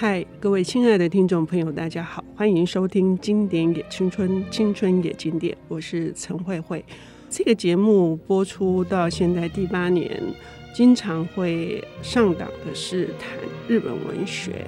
嗨，各位亲爱的听众朋友，大家好，欢迎收听《经典也青春，青春也经典》，我是陈慧慧。这个节目播出到现在第八年，经常会上档的是谈日本文学，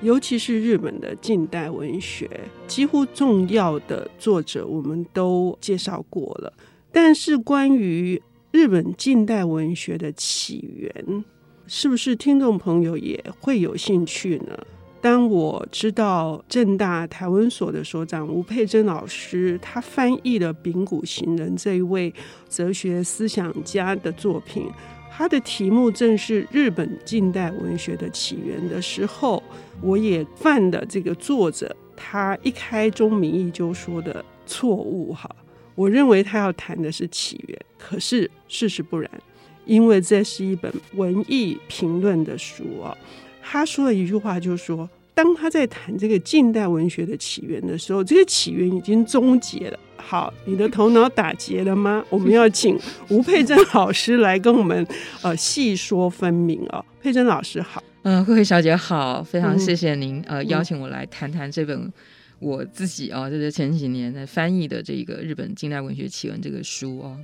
尤其是日本的近代文学，几乎重要的作者我们都介绍过了。但是关于日本近代文学的起源，是不是听众朋友也会有兴趣呢？当我知道政大台文所的所长吴佩珍老师，他翻译了柄谷行人这一位哲学思想家的作品，他的题目正是日本近代文学的起源的时候，我也犯了这个作者他一开宗明义就说的错误哈。我认为他要谈的是起源，可是事实不然。因为这是一本文艺评论的书哦，他说了一句话，就是说，当他在谈这个近代文学的起源的时候，这个起源已经终结了。好，你的头脑打结了吗？我们要请吴佩珍老师来跟我们呃细说分明哦。佩珍老师好，嗯，慧慧小姐好，非常谢谢您、嗯、呃邀请我来谈谈这本我自己啊，就是前几年在翻译的这个日本近代文学起源这个书哦。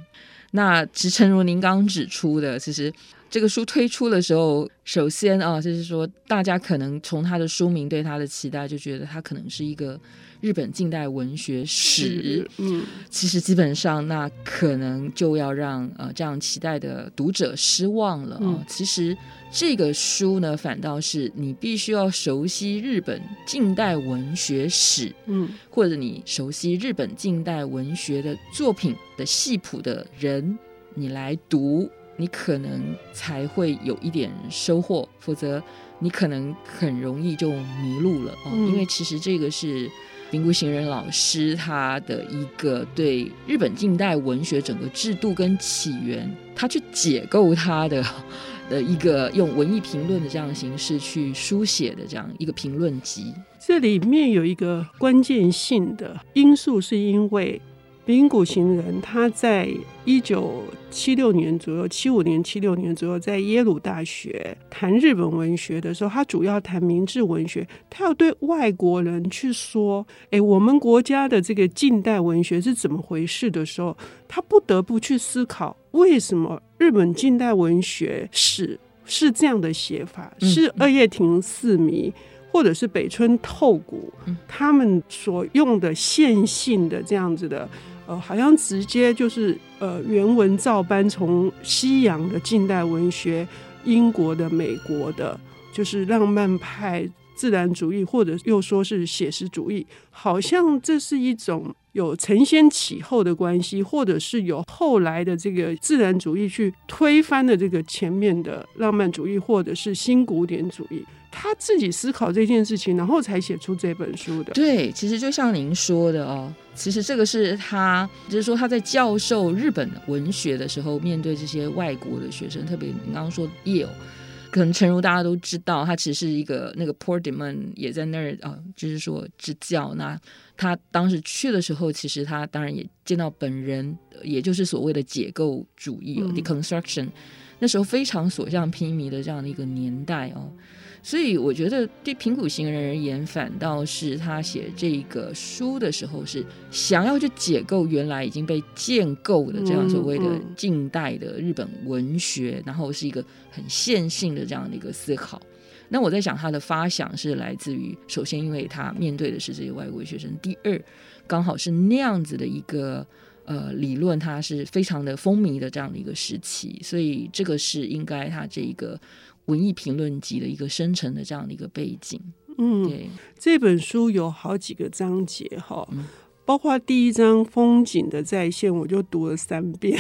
那其实，诚如您刚刚指出的，其实这个书推出的时候，首先啊，就是说，大家可能从他的书名对他的期待，就觉得他可能是一个日本近代文学史。嗯，其实基本上，那可能就要让呃这样期待的读者失望了啊。嗯，其实。这个书呢，反倒是你必须要熟悉日本近代文学史，嗯，或者你熟悉日本近代文学的作品的系谱的人，你来读，你可能才会有一点收获，否则你可能很容易就迷路了哦。因为其实这个是柄谷行人老师他的一个对日本近代文学整个制度跟起源，他去解构他的。的一个用文艺评论的这样的形式去书写的这样一个评论集，这里面有一个关键性的因素，是因为。柄谷行人他在一九七六年左右，七五年、七六年左右，在耶鲁大学谈日本文学的时候，他主要谈明治文学。他要对外国人去说：“哎，我们国家的这个近代文学是怎么回事？”的时候，他不得不去思考，为什么日本近代文学史 是这样的写法？是二叶亭四迷，或者是北村透谷他们所用的线性的这样子的。呃，好像直接就是呃原文照搬从西洋的近代文学，英国的、美国的，就是浪漫派、自然主义，或者又说是写实主义，好像这是一种有承先启后的关系，或者是有后来的这个自然主义去推翻了这个前面的浪漫主义，或者是新古典主义。他自己思考这件事情，然后才写出这本书的。对，其实就像您说的哦，其实这个是他，就是说他在教授日本文学的时候，面对这些外国的学生，特别你刚刚说耶鲁，可能诚如大家都知道，他其实是一个那个 Port d e m o n 也在那儿啊、哦，就是说支教。那他当时去的时候，其实他当然也见到本人，也就是所谓的解构主义哦、嗯、，deconstruction，那时候非常所向披靡的这样的一个年代哦。所以我觉得对平谷行人而言，反倒是他写这个书的时候，是想要去解构原来已经被建构的这样所谓的近代的日本文学，然后是一个很线性的这样的一个思考。那我在想，他的发想是来自于，首先因为他面对的是这些外国学生，第二，刚好是那样子的一个呃理论，它是非常的风靡的这样的一个时期，所以这个是应该它这一个。文艺评论集的一个生成的这样的一个背景，嗯，对，这本书有好几个章节哈，嗯、包括第一章风景的再现，我就读了三遍，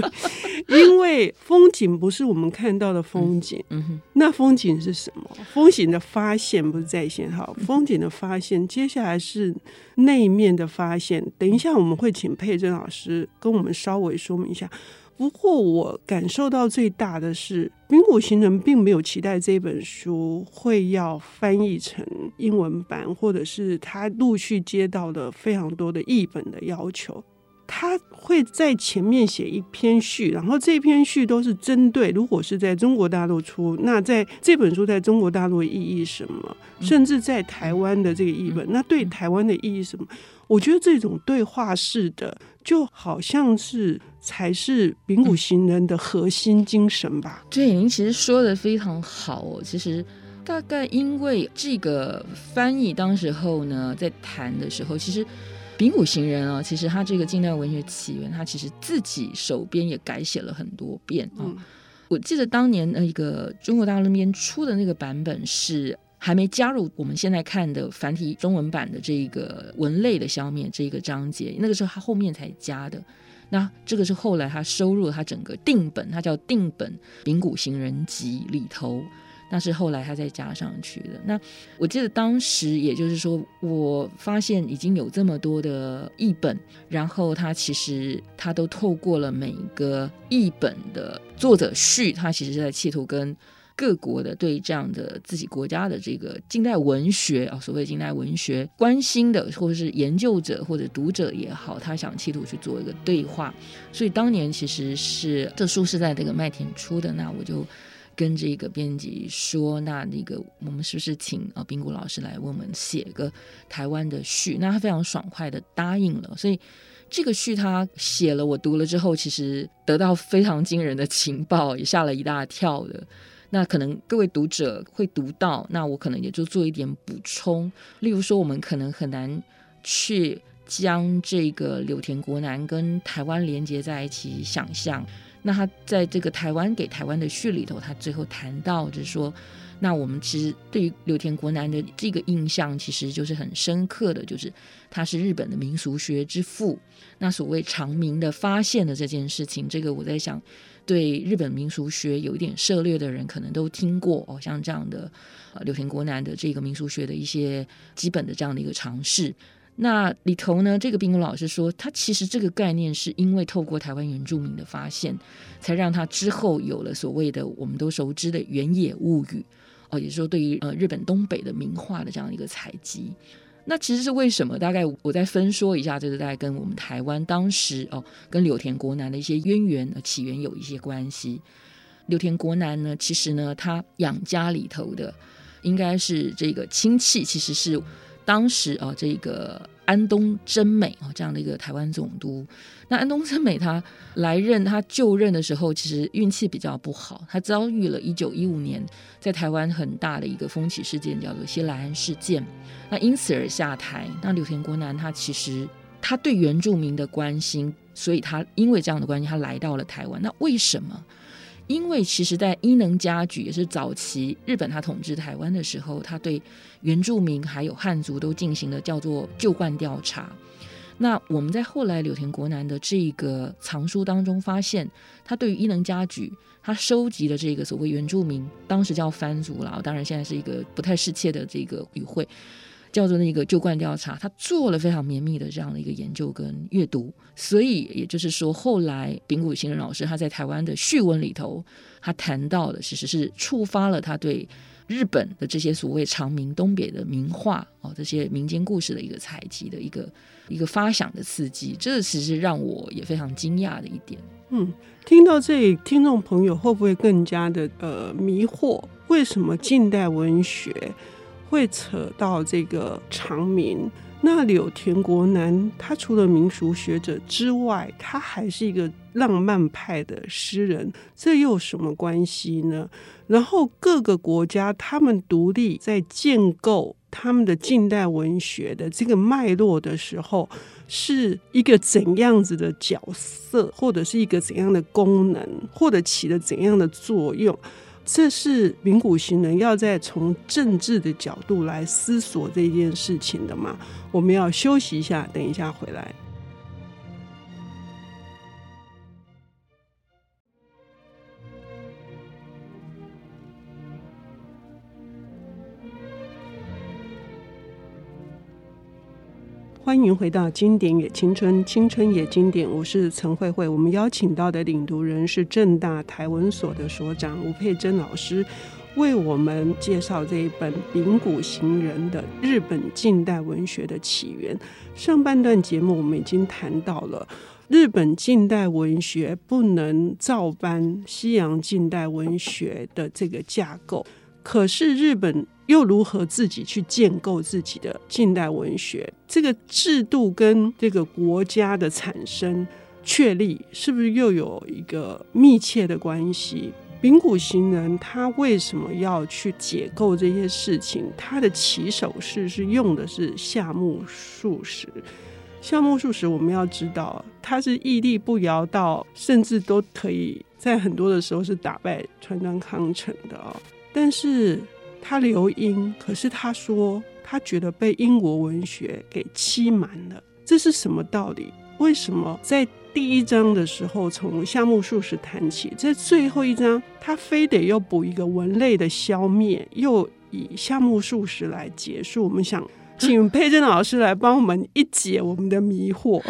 因为风景不是我们看到的风景，嗯，嗯，那风景是什么？风景的发现不是在线哈，风景的发现，接下来是内面的发现。等一下我们会请佩珍老师跟我们稍微说明一下。不过，我感受到最大的是，冰谷行人并没有期待这本书会要翻译成英文版，或者是他陆续接到的非常多的译本的要求。他会在前面写一篇序，然后这篇序都是针对，如果是在中国大陆出，那在这本书在中国大陆意义什么？甚至在台湾的这个译本，那对台湾的意义什么？我觉得这种对话式的，就好像是才是丙谷行人的核心精神吧。对，您其实说的非常好哦。其实大概因为这个翻译，当时候呢，在谈的时候，其实。丙谷行人啊，其实他这个近代文学起源，他其实自己手边也改写了很多遍啊。嗯、我记得当年那个中国大陆那边出的那个版本是还没加入我们现在看的繁体中文版的这个文类的消灭这个章节，那个时候他后面才加的。那这个是后来他收入了他整个定本，他叫定本《丙谷行人集》里头。那是后来他再加上去的。那我记得当时，也就是说，我发现已经有这么多的译本，然后他其实他都透过了每一个译本的作者序，他其实是在企图跟各国的对这样的自己国家的这个近代文学啊，所谓近代文学关心的，或者是研究者或者读者也好，他想企图去做一个对话。所以当年其实是这书是在这个麦田出的，那我就。跟这个编辑说，那那个我们是不是请啊冰谷老师来为我们写个台湾的序？那他非常爽快的答应了。所以这个序他写了，我读了之后，其实得到非常惊人的情报，也吓了一大跳的。那可能各位读者会读到，那我可能也就做一点补充。例如说，我们可能很难去将这个柳田国男跟台湾连接在一起想象。那他在这个台湾给台湾的序里头，他最后谈到就是说，那我们其实对于柳田国男的这个印象，其实就是很深刻的，就是他是日本的民俗学之父。那所谓长明的发现的这件事情，这个我在想，对日本民俗学有一点涉猎的人，可能都听过哦，像这样的呃柳田国男的这个民俗学的一些基本的这样的一个尝试。那里头呢，这个冰谷老师说，他其实这个概念是因为透过台湾原住民的发现，才让他之后有了所谓的我们都熟知的原野物语哦，也就是说对于呃日本东北的名画的这样一个采集。那其实是为什么？大概我再分说一下，就是大概跟我们台湾当时哦跟柳田国男的一些渊源呃起源有一些关系。柳田国男呢，其实呢他养家里头的应该是这个亲戚，其实是。当时啊，这个安东真美啊，这样的一个台湾总督，那安东真美他来任，他就任的时候，其实运气比较不好，他遭遇了一九一五年在台湾很大的一个风起事件，叫做西来庵事件，那因此而下台。那柳田国男他其实他对原住民的关心，所以他因为这样的关系，他来到了台湾。那为什么？因为其实，在伊能嘉矩也是早期日本他统治台湾的时候，他对原住民还有汉族都进行了叫做旧惯调查。那我们在后来柳田国男的这个藏书当中发现，他对于伊能嘉矩他收集的这个所谓原住民，当时叫番族了，当然现在是一个不太适切的这个语汇。叫做那个旧惯调查，他做了非常绵密的这样的一个研究跟阅读，所以也就是说，后来丙谷行人老师他在台湾的序文里头，他谈到的其实是触发了他对日本的这些所谓长明东北的名画哦，这些民间故事的一个采集的一个一个发想的刺激，这其实让我也非常惊讶的一点。嗯，听到这里，听众朋友会不会更加的呃迷惑？为什么近代文学会扯到这个长明，那柳田国男他除了民俗学者之外，他还是一个浪漫派的诗人，这又有什么关系呢？然后各个国家他们独立在建构他们的近代文学的这个脉络的时候，是一个怎样子的角色，或者是一个怎样的功能，或者起了怎样的作用？这是名古行人要在从政治的角度来思索这件事情的嘛？我们要休息一下，等一下回来。欢迎回到《经典也青春》，青春也经典。我是陈慧慧。我们邀请到的领读人是正大台文所的所长吴佩珍老师，为我们介绍这一本《丙谷行人的日本近代文学的起源》。上半段节目我们已经谈到了日本近代文学不能照搬西洋近代文学的这个架构，可是日本又如何自己去建构自己的近代文学？这个制度跟这个国家的产生确立，是不是又有一个密切的关系？柄谷行人他为什么要去解构这些事情？他的起手式是用的是夏目漱石。夏目漱石，我们要知道，他是屹立不摇到，甚至都可以在很多的时候是打败川端康成的哦。但是他留英，可是他说他觉得被英国文学给欺瞒了，这是什么道理？为什么在？第一章的时候，从夏目漱石谈起，在最后一章，他非得要补一个文类的消灭，又以夏目漱石来结束。我们想请佩珍老师来帮我们一解我们的迷惑。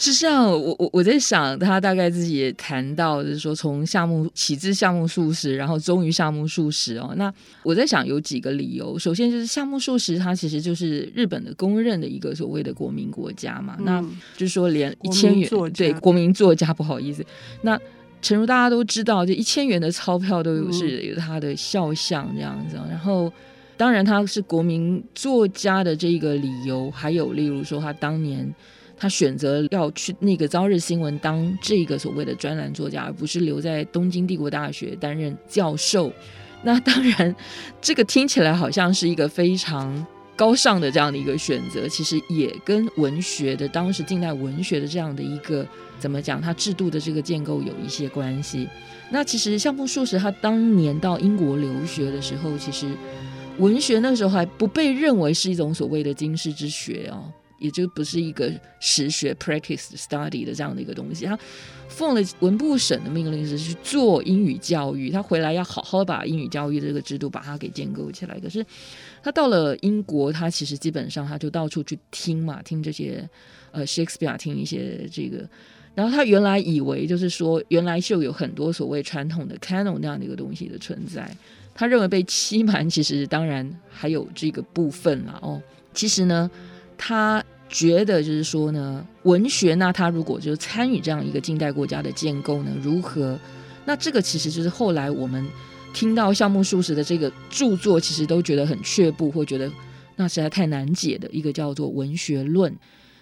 是这样，我我我在想，他大概自己也谈到，就是说从夏目起自夏目漱石，然后终于夏目漱石哦。那我在想有几个理由，首先就是夏目漱石他其实就是日本的公认的一个所谓的国民国家嘛，嗯、那就是说连一千元对国民作家不好意思，那诚如大家都知道，就一千元的钞票都有是有他的肖像这样子，嗯、然后当然他是国民作家的这个理由，还有例如说他当年。他选择要去那个《朝日新闻》当这个所谓的专栏作家，而不是留在东京帝国大学担任教授。那当然，这个听起来好像是一个非常高尚的这样的一个选择，其实也跟文学的当时近代文学的这样的一个怎么讲，它制度的这个建构有一些关系。那其实夏目漱石他当年到英国留学的时候，其实文学那时候还不被认为是一种所谓的经世之学哦。也就不是一个实学 practice study 的这样的一个东西。他奉了文部省的命令是去做英语教育，他回来要好好把英语教育这个制度把它给建构起来。可是他到了英国，他其实基本上他就到处去听嘛，听这些呃 Shakespeare，听一些这个。然后他原来以为就是说，原来就有很多所谓传统的 canon 那样的一个东西的存在。他认为被欺瞒，其实当然还有这个部分了哦。其实呢。他觉得就是说呢，文学那他如果就是参与这样一个近代国家的建构呢，如何？那这个其实就是后来我们听到夏目漱石的这个著作，其实都觉得很却步，或觉得那实在太难解的一个叫做文学论。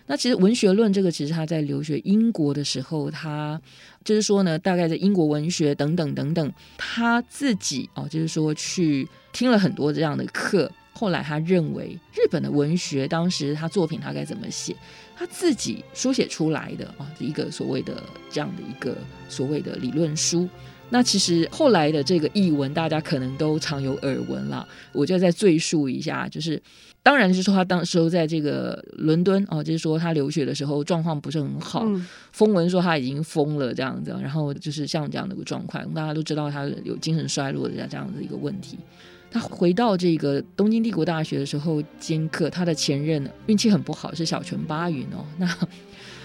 那其实文学论这个，其实他在留学英国的时候，他就是说呢，大概在英国文学等等等等，他自己哦，就是说去听了很多这样的课。后来他认为日本的文学，当时他作品他该怎么写，他自己书写出来的啊，一个所谓的这样的一个所谓的理论书。那其实后来的这个译文，大家可能都常有耳闻了，我就再赘述一下，就是当然就是说他当时候在这个伦敦哦，就是说他留学的时候状况不是很好，嗯、风闻说他已经疯了这样子，然后就是像这样的一个状况，大家都知道他有精神衰弱的这样子一个问题。他回到这个东京帝国大学的时候兼课，他的前任运气很不好，是小泉八云哦。那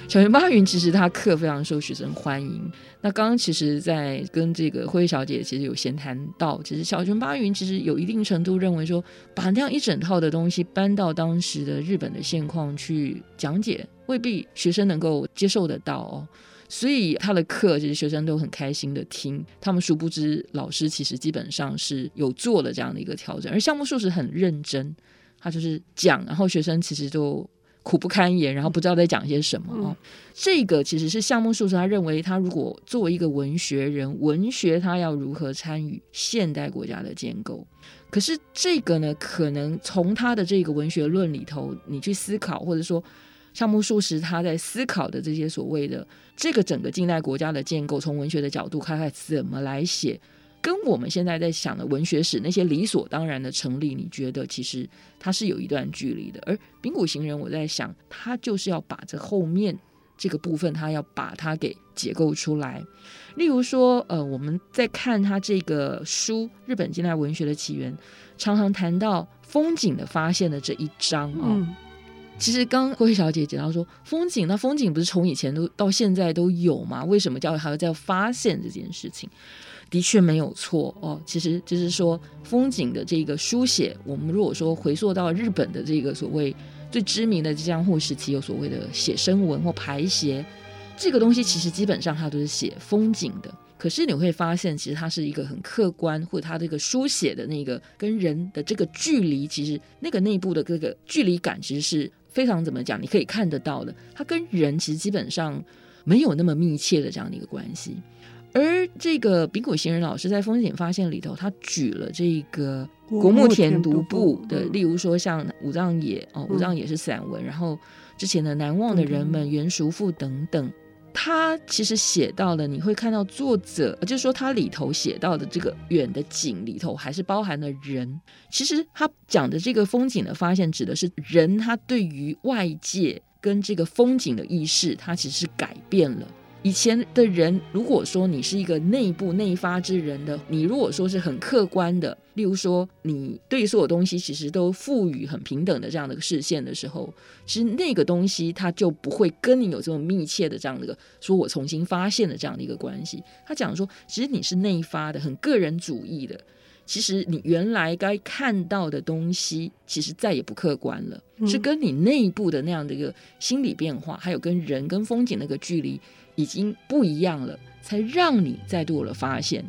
小泉八云其实他课非常受学生欢迎。那刚刚其实，在跟这个慧小姐其实有闲谈到，其实小泉八云其实有一定程度认为说，把那样一整套的东西搬到当时的日本的现况去讲解，未必学生能够接受得到哦。所以他的课，其实学生都很开心的听。他们殊不知，老师其实基本上是有做了这样的一个调整。而项目漱石很认真，他就是讲，然后学生其实就苦不堪言，然后不知道在讲些什么哦。嗯、这个其实是夏目漱石他认为，他如果作为一个文学人，文学他要如何参与现代国家的建构？可是这个呢，可能从他的这个文学论里头，你去思考，或者说。夏目漱石他在思考的这些所谓的这个整个近代国家的建构，从文学的角度看看怎么来写，跟我们现在在想的文学史那些理所当然的成立，你觉得其实它是有一段距离的。而柄谷行人，我在想，他就是要把这后面这个部分，他要把它给解构出来。例如说，呃，我们在看他这个书《日本近代文学的起源》，常常谈到风景的发现的这一章啊。其实刚慧小姐讲到说风景，那风景不是从以前都到现在都有吗？为什么叫还要再发现这件事情？的确没有错哦。其实就是说风景的这个书写，我们如果说回溯到日本的这个所谓最知名的江户时期，有所谓的写生文或排写。这个东西其实基本上它都是写风景的。可是你会发现，其实它是一个很客观，或者它这个书写的那个跟人的这个距离，其实那个内部的这个距离感，其实是非常怎么讲？你可以看得到的，它跟人其实基本上没有那么密切的这样的一个关系。而这个柄谷行人老师在《风险发现》里头，他举了这个国木田独步的，例如说像武藏野哦，武藏野是散文，然后之前的难忘的人们、原叔父等等。他其实写到了，你会看到作者，就是说他里头写到的这个远的景里头，还是包含了人。其实他讲的这个风景的发现，指的是人他对于外界跟这个风景的意识，他其实是改变了。以前的人，如果说你是一个内部内发之人的，你如果说是很客观的，例如说你对所有东西其实都赋予很平等的这样的一个视线的时候，其实那个东西它就不会跟你有这么密切的这样的一个说我重新发现的这样的一个关系。他讲说，其实你是内发的，很个人主义的。其实你原来该看到的东西，其实再也不客观了，嗯、是跟你内部的那样的一个心理变化，还有跟人跟风景那个距离已经不一样了，才让你再度了发现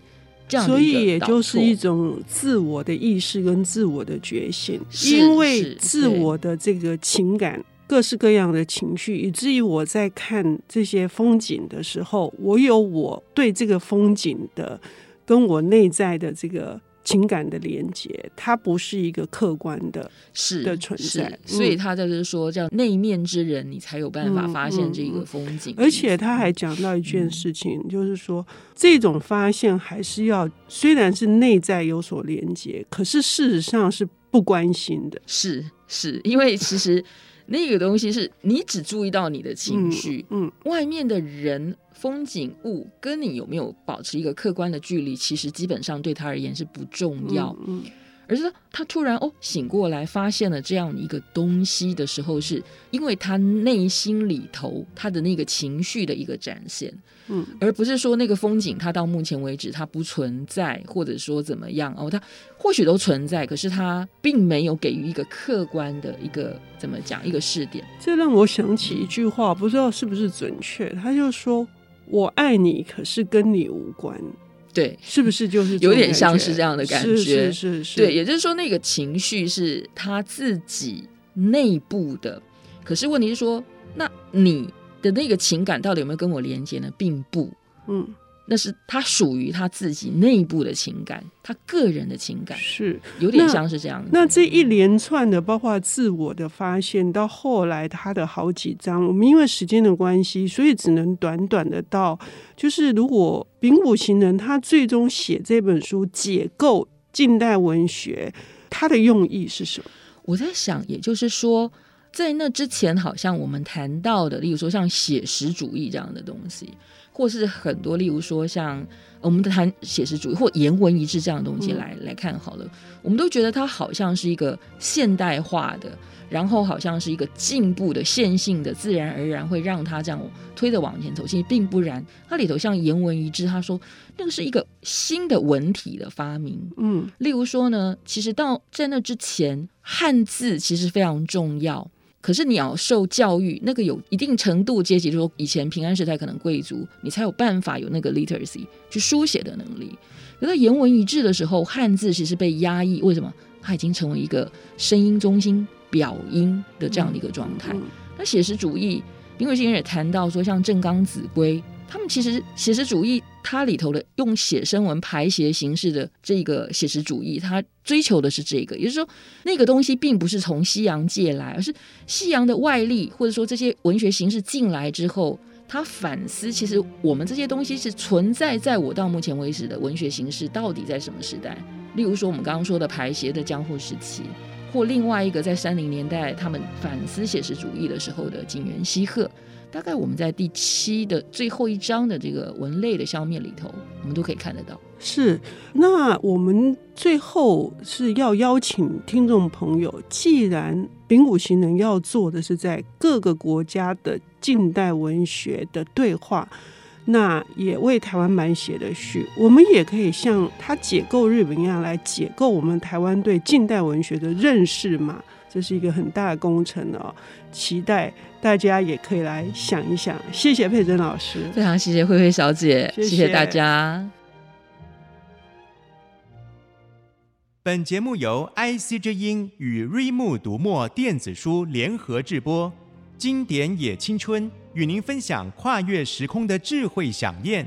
这样。所以也就是一种自我的意识跟自我的觉醒，因为自我的这个情感，各式各样的情绪，以至于我在看这些风景的时候，我有我对这个风景的跟我内在的这个。情感的连接，它不是一个客观的，是的存在，嗯、所以他就是说，叫内面之人，你才有办法发现这个风景。而且他还讲到一件事情，嗯、就是说，这种发现还是要，虽然是内在有所连接，可是事实上是不关心的。是，是因为其实那个东西是你只注意到你的情绪，嗯，嗯外面的人。风景物跟你有没有保持一个客观的距离，其实基本上对他而言是不重要。嗯，嗯，而是他突然哦醒过来，发现了这样一个东西的时候，是因为他内心里头他的那个情绪的一个展现。嗯，而不是说那个风景它到目前为止它不存在，或者说怎么样哦，它或许都存在，可是它并没有给予一个客观的一个怎么讲一个试点。这让我想起一句话，不知道是不是准确，他就说。我爱你，可是跟你无关。对，是不是就是有点像是这样的感觉？是是是是。对，也就是说，那个情绪是他自己内部的。可是问题是说，那你的那个情感到底有没有跟我连接呢？并不。嗯。那是他属于他自己内部的情感，他个人的情感是有点像是这样那。那这一连串的，包括自我的发现，到后来他的好几章，我们因为时间的关系，所以只能短短的到，就是如果柄谷行人他最终写这本书解构近代文学，他的用意是什么？我在想，也就是说，在那之前，好像我们谈到的，例如说像写实主义这样的东西。或是很多，例如说像我们谈写实主义或言文一致这样的东西来、嗯、来看好了，我们都觉得它好像是一个现代化的，然后好像是一个进步的线性的，自然而然会让它这样推着往前走。其实并不然，它里头像言文一致，他说那个是一个新的文体的发明。嗯，例如说呢，其实到在那之前，汉字其实非常重要。可是你要受教育，那个有一定程度阶级，就是说以前平安时代可能贵族，你才有办法有那个 literacy 去书写的能力。可在言文一致的时候，汉字其实被压抑，为什么？它已经成为一个声音中心表音的这样的一个状态。嗯嗯、那写实主义，因为今天也谈到说，像正冈子规。他们其实写实主义，它里头的用写生文排写形式的这个写实主义，它追求的是这个，也就是说，那个东西并不是从西洋借来，而是西洋的外力，或者说这些文学形式进来之后，他反思，其实我们这些东西是存在在我到目前为止的文学形式到底在什么时代？例如说，我们刚刚说的排写的江户时期，或另外一个在三零年代他们反思写实主义的时候的井原西贺。大概我们在第七的最后一章的这个文类的消灭里头，我们都可以看得到。是，那我们最后是要邀请听众朋友，既然柄谷行人要做的是在各个国家的近代文学的对话，那也为台湾版写的序，我们也可以像他解构日本一样来解构我们台湾对近代文学的认识嘛。这是一个很大的工程哦，期待大家也可以来想一想。谢谢佩珍老师，非常谢谢慧慧小姐，谢谢，谢谢大家。本节目由 IC 之音与瑞木读墨电子书联合制播，经典也青春与您分享跨越时空的智慧饗宴。